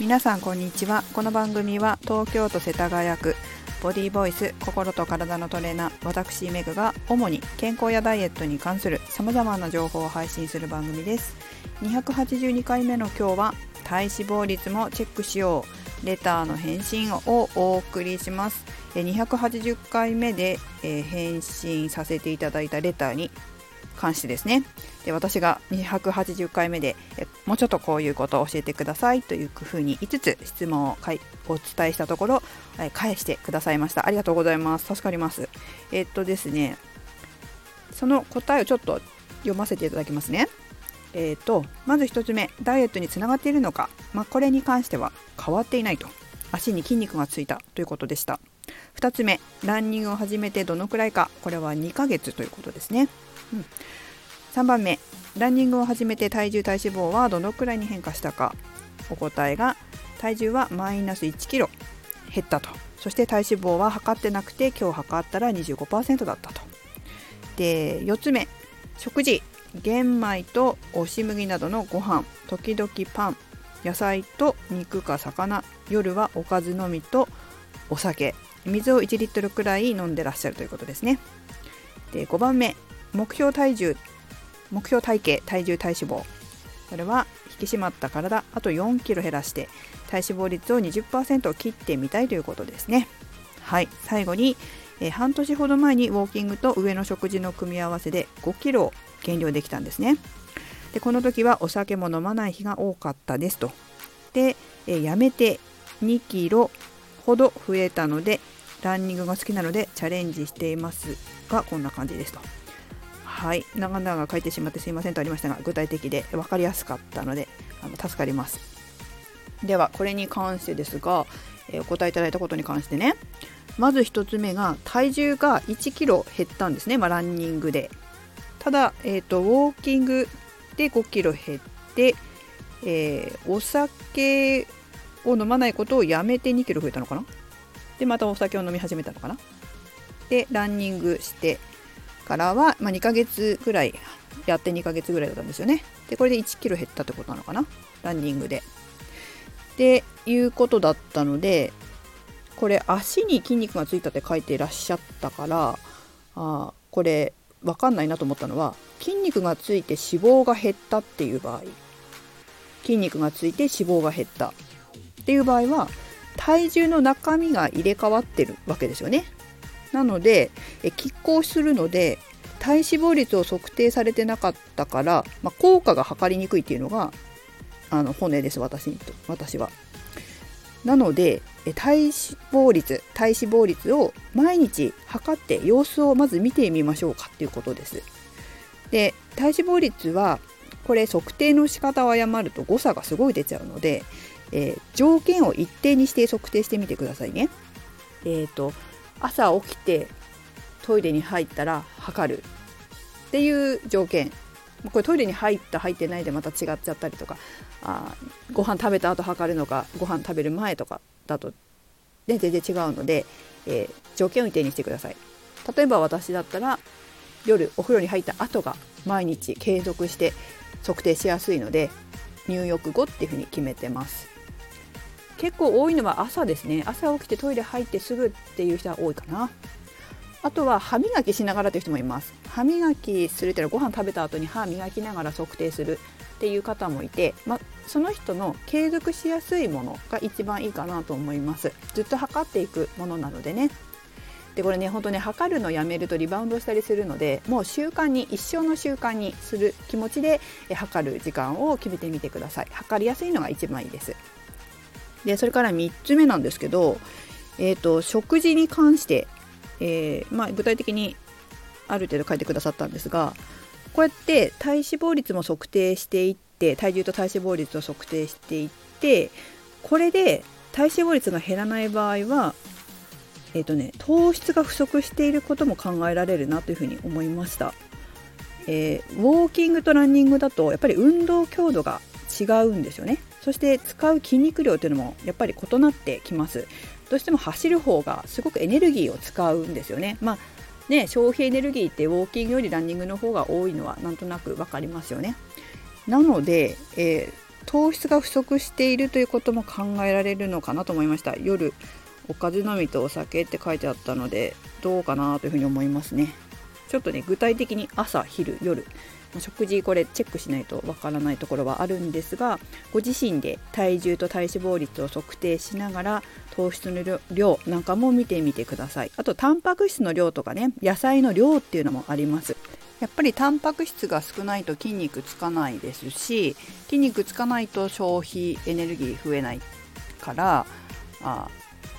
皆さんこんにちは。この番組は東京都世田谷区ボディーボイス心と体のトレーナー私メグが主に健康やダイエットに関する様々な情報を配信する番組です。282回目の今日は体脂肪率もチェックしようレターの返信をお送りします。280回目で返信させていただいたレターに関してですね。で私が280回目でもうちょっとこういうことを教えてくださいというふうに5つ質問をお伝えしたところ返してくださいました。ありがとうございます。助かります。えっとですねその答えをちょっと読ませていただきますね。えーと、まず1つ目ダイエットにつながっているのか、まあ、これに関しては変わっていないと。足に筋肉がついた。ということでした。2つ目ランニングを始めてどのくらいか。これは2ヶ月ということですね、うん、3番目。ランニングを始めて体重体脂肪はどのくらいに変化したか。お答えが体重はマイナス1キロ。減ったと。そして体脂肪は測ってなくて今日測ったら25%だったと。で4つ目。食事。玄米と押し麦などのご飯。時々パン。野菜と肉か魚。夜はおかずのみとお酒。水を1リットルくらい飲んでらっしゃるということですね。で5番目。目標体重目標体型体重体脂肪。これは引き締まった体あと4キロ減らして体脂肪率を20%を切ってみたいということですね。はい。最後に、え、半年ほど前にウォーキングと上の食事の組み合わせで5キロ減量できたんですね。でこの時はお酒も飲まない日が多かったですと。で、え、やめて2キロほど増えたのでランニングが好きなのでチャレンジしていますがこんな感じですと。はい。長々書いてしまってすいませんとありましたが具体的で分かりやすかったのであの助かります。ではこれに関してですが、えー、お答えいただいたことに関してね。まず1つ目が体重が1キロ減ったんですね、まあ、ランニングで。ただ、えーと、ウォーキングで5キロ減って、えー、お酒を飲まないことをやめて2キロ増えたのかな？でまたお酒を飲み始めたのかな？でランニングしてからは、まあ、2ヶ月ぐらいやって2ヶ月ぐらいだったんですよね。でこれで1キロ減ったってことなのかな？ランニングで。っていうことだったのでこれ足に筋肉がついたって書いていらっしゃったからあこれ分かんないなと思ったのは筋肉がついて脂肪が減ったっていう場合筋肉がついて脂肪が減ったっていう場合は体重の中身が入れ替わってるわけですよね。なので拮抗するので体脂肪率を測定されてなかったから、まあ、効果が測りにくいっていうのがあの骨です私にと私は。なので体脂肪率体脂肪率を毎日測って様子をまず見てみましょうかっていうことです。で体脂肪率はこれ測定の仕方を誤ると誤差がすごい出ちゃうので、えー、条件を一定にして測定してみてくださいね。えーと朝起きてトイレに入ったら測るっていう条件。これトイレに入った入ってないでまた違っちゃったりとかあご飯食べた後測るのかご飯食べる前とかだと、ね、全然違うので、えー、条件を一定にしてください。例えば私だったら夜お風呂に入った後が毎日継続して測定しやすいので入浴後っていうふうに決めてます。結構多いのは朝ですね。朝起きてトイレ入ってすぐっていう人は多いかな。あとは歯磨きしながらという人もいます。歯磨きするっていうのはご飯食べた後に歯磨きながら測定するっていう方もいて、まその人の継続しやすいものが一番いいかなと思います。ずっと測っていくものなのでね。でこれね本当ね測るのやめるとリバウンドしたりするのでもう習慣に一生の習慣にする気持ちで測る時間を決めてみてください。測りやすいのが一番いいです。でそれから3つ目なんですけど、えーと、食事に関して、えー、まあ、具体的にある程度書いてくださったんですがこうやって体脂肪率も測定していって体重と体脂肪率を測定していってこれで体脂肪率が減らない場合はえーとね、糖質が不足していることも考えられるなというふうに思いました、えー、ウォーキングとランニングだとやっぱり運動強度が違うんですよね。そして使う筋肉量というのもやっぱり異なってきます。どうしても走る方がすごくエネルギーを使うんですよね。まあね消費エネルギーってウォーキングよりランニングの方が多いのはなんとなく分かりますよね。なので、えー、糖質が不足しているということも考えられるのかなと思いました。夜おかずのみとお酒って書いてあったのでどうかなというふうに思いますね。ちょっとね具体的に朝昼夜。食事これチェックしないとわからないところはあるんですがご自身で体重と体脂肪率を測定しながら糖質の量なんかも見てみてください。あとタンパク質の量とかね野菜の量っていうのもあります。やっぱりタンパク質が少ないと筋肉つかないですし筋肉つかないと消費エネルギー増えないからあ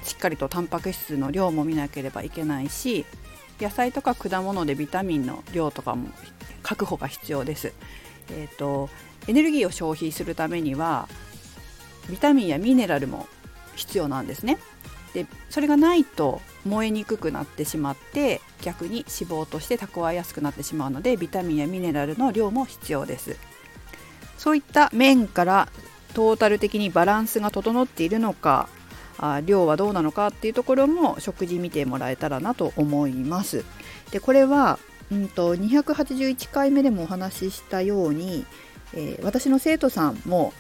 しっかりとタンパク質の量も見なければいけないし野菜とか果物でビタミンの量とかも確保が必要です。えーと、エネルギーを消費するためにはビタミンやミネラルも必要なんですね。でそれがないと燃えにくくなってしまって逆に脂肪として蓄えやすくなってしまうのでビタミンやミネラルの量も必要ですそういった面からトータル的にバランスが整っているのかあ量はどうなのかっていうところも食事見てもらえたらなと思います。でこれはうんと281回目でもお話ししたように、えー、私の生徒さんも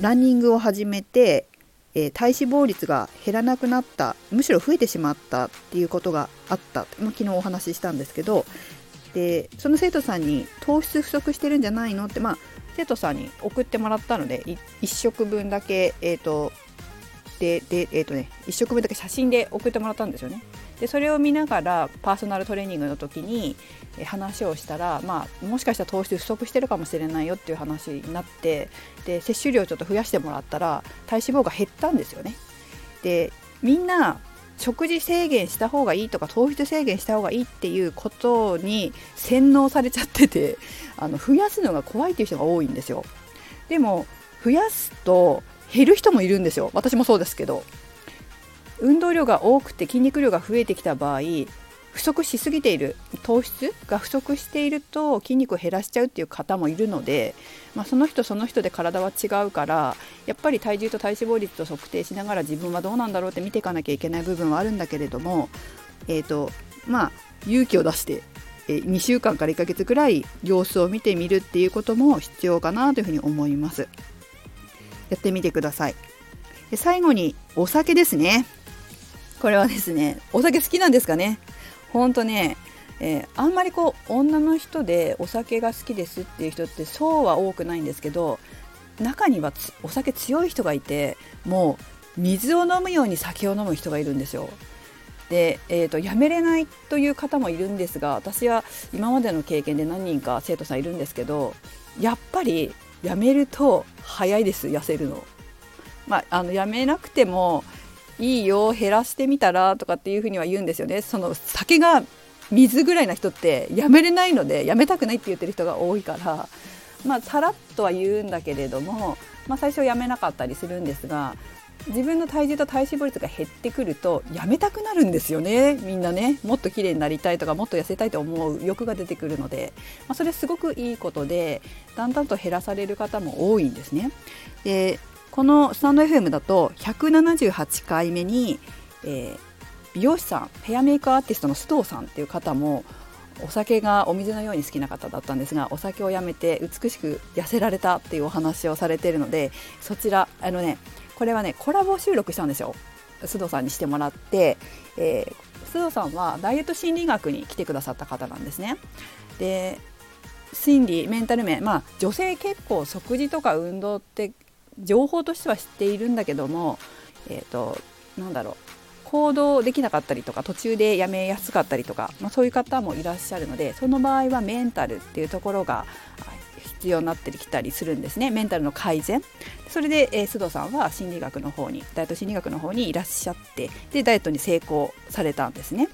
ランニングを始めて、えー、体脂肪率が減らなくなったむしろ増えてしまったっていうことがあった、まあ、昨日お話ししたんですけどでその生徒さんに糖質不足してるんじゃないのって、まあ、生徒さんに送ってもらったので1食分だけ、えーとでで、えーとね、1食分だけ写真で送ってもらったんですよね。でそれを見ながらパーソナルトレーニングの時に話をしたら、まあ、もしかしたら糖質不足してるかもしれないよっていう話になってで摂取量ちょっと増やしてもらったら体脂肪が減ったんですよね。でみんな食事制限した方がいいとか糖質制限した方がいいっていうことに洗脳されちゃっててあの増やすのが怖いっていう人が多いんですよ。でも増やすと減る人もいるんですよ。私もそうですけど。運動量が多くて筋肉量が増えてきた場合不足しすぎている。糖質が不足していると筋肉を減らしちゃうっていう方もいるので、まあ、その人その人で体は違うからやっぱり体重と体脂肪率と測定しながら自分はどうなんだろうって見ていかなきゃいけない部分はあるんだけれども、えーとまあ、勇気を出してえ2週間から1ヶ月くらい様子を見てみるっていうことも必要かなというふうに思います。やってみてください。で最後にお酒ですね。これはですね、お酒好きなんですかね。ほんとね、えー、あんまりこう女の人でお酒が好きですっていう人ってそうは多くないんですけど中にはお酒強い人がいてもう水を飲むように酒を飲む人がいるんですよ。で、えーと、やめれないという方もいるんですが私は今までの経験で何人か生徒さんいるんですけどやっぱりやめると早いです痩せるの。まあ、あのやめなくてもいいよ減らしてみたらとかっていうふうには言うんですよね。その酒が水ぐらいな人ってやめれないのでやめたくないって言ってる人が多いからまあさらっとは言うんだけれども、まあ、最初やめなかったりするんですが自分の体重と体脂肪率が減ってくるとやめたくなるんですよねみんなねもっと綺麗になりたいとかもっと痩せたいと思う欲が出てくるので、まあ、それすごくいいことでだんだんと減らされる方も多いんですね。でこのスタンド FM だと178回目に、えー、美容師さんヘアメイクアーティストの須藤さんっていう方もお酒がお水のように好きな方だったんですがお酒をやめて美しく痩せられたっていうお話をされているのでそちらあのねこれはねコラボ収録したんですよ須藤さんにしてもらって、えー、須藤さんはダイエット心理学に来てくださった方なんですね。で心理メンタル面まあ女性結構食事とか運動って情報としては知っているんだけどもえっ、ー、となんだろう行動できなかったりとか途中でやめやすかったりとか、まあ、そういう方もいらっしゃるのでその場合はメンタルっていうところが必要になってきたりするんですね。メンタルの改善。それで、えー、須藤さんは心理学の方にダイエット心理学の方にいらっしゃってでダイエットに成功されたんですね。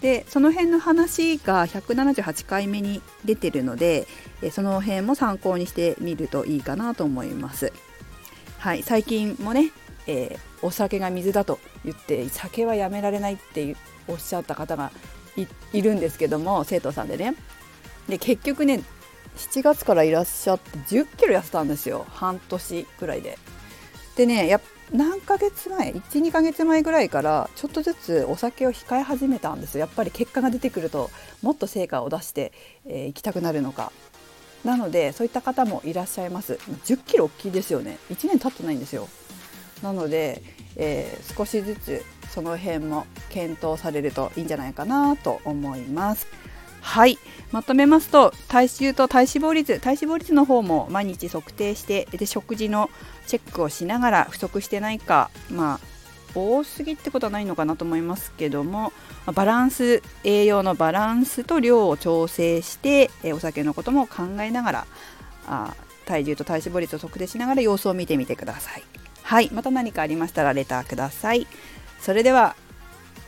でその辺の話が178回目に出てるので、えその辺も参考にしてみるといいかなと思います。はい最近もね、えー、お酒が水だと言って酒はやめられないっておっしゃった方がいるんですけども生徒さんでね。で結局ね7月からいらっしゃって1 0キロ痩せたんですよ。半年くらいで。でねや何ヶ月前12ヶ月前ぐらいからちょっとずつお酒を控え始めたんですやっぱり結果が出てくるともっと成果を出してい、えー、きたくなるのか。なのでそういった方もいらっしゃいます。1 0キロ大きいですよね。1年経ってないんですよ。なので、えー、少しずつその辺も検討されるといいんじゃないかなと思います。はい。まとめますと体重と体脂肪率体脂肪率の方も毎日測定してで食事のチェックをしながら不足してないかまあ多すぎってことはないのかなと思いますけどもバランス栄養のバランスと量を調整してお酒のことも考えながらあ体重と体脂肪率を測定しながら様子を見てみてください。はい。また何かありましたらレターください。それでは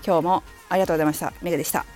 今日もありがとうございました。メグでした。